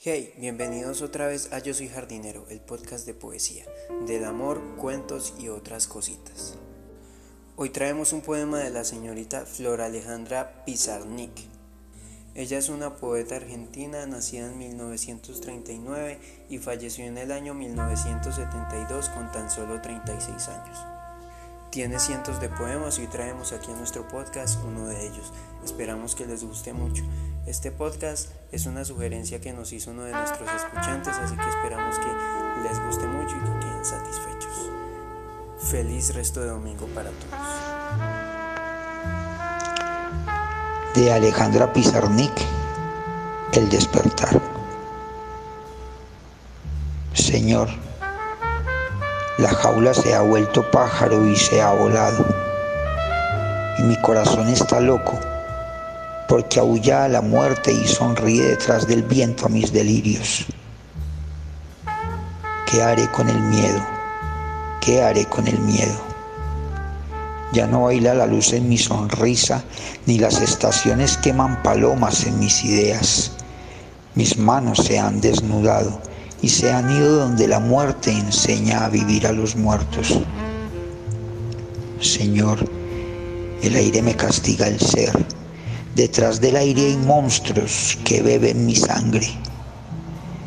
Hey, bienvenidos otra vez a Yo Soy Jardinero, el podcast de poesía, del amor, cuentos y otras cositas. Hoy traemos un poema de la señorita Flor Alejandra Pizarnik. Ella es una poeta argentina nacida en 1939 y falleció en el año 1972 con tan solo 36 años. Tiene cientos de poemas y traemos aquí en nuestro podcast uno de ellos. Esperamos que les guste mucho. Este podcast es una sugerencia que nos hizo uno de nuestros escuchantes, así que esperamos que les guste mucho y que queden satisfechos. Feliz resto de domingo para todos. De Alejandra Pizarnik, El despertar. Señor, la jaula se ha vuelto pájaro y se ha volado. Y mi corazón está loco, porque aúlla a la muerte y sonríe detrás del viento a mis delirios. ¿Qué haré con el miedo? ¿Qué haré con el miedo? Ya no baila la luz en mi sonrisa, ni las estaciones queman palomas en mis ideas. Mis manos se han desnudado y se han ido donde la muerte enseña a vivir a los muertos. Señor, el aire me castiga el ser. Detrás del aire hay monstruos que beben mi sangre.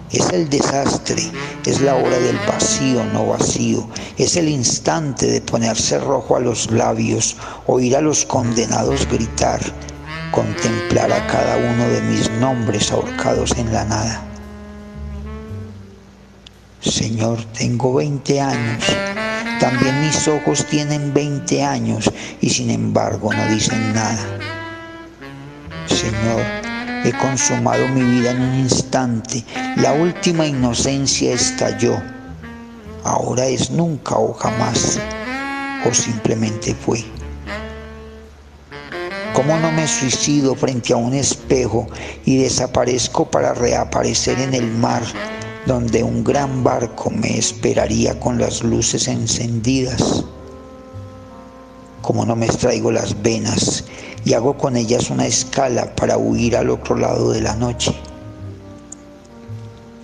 Es el desastre, es la hora del vacío, no vacío, es el instante de ponerse rojo a los labios, oír a los condenados gritar, contemplar a cada uno de mis nombres ahorcados en la nada. Señor, tengo 20 años. También mis ojos tienen 20 años y sin embargo no dicen nada. Señor, he consumado mi vida en un instante. La última inocencia estalló. Ahora es nunca o jamás. O simplemente fue. ¿Cómo no me suicido frente a un espejo y desaparezco para reaparecer en el mar? donde un gran barco me esperaría con las luces encendidas. Como no me extraigo las venas y hago con ellas una escala para huir al otro lado de la noche.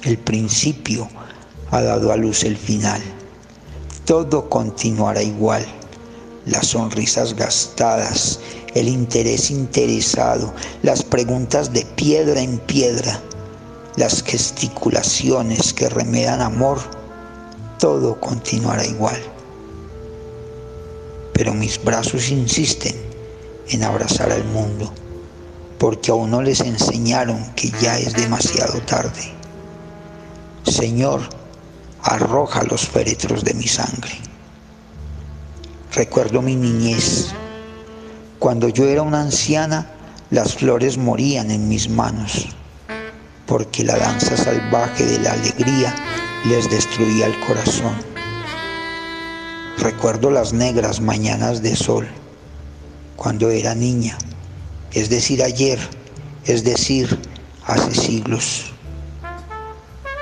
El principio ha dado a luz el final. Todo continuará igual. Las sonrisas gastadas, el interés interesado, las preguntas de piedra en piedra las gesticulaciones que remedan amor, todo continuará igual. Pero mis brazos insisten en abrazar al mundo, porque aún no les enseñaron que ya es demasiado tarde. Señor, arroja los féretros de mi sangre. Recuerdo mi niñez. Cuando yo era una anciana, las flores morían en mis manos porque la danza salvaje de la alegría les destruía el corazón. Recuerdo las negras mañanas de sol, cuando era niña, es decir, ayer, es decir, hace siglos.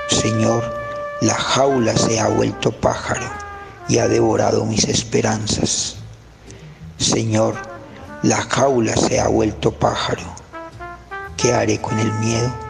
Señor, la jaula se ha vuelto pájaro y ha devorado mis esperanzas. Señor, la jaula se ha vuelto pájaro. ¿Qué haré con el miedo?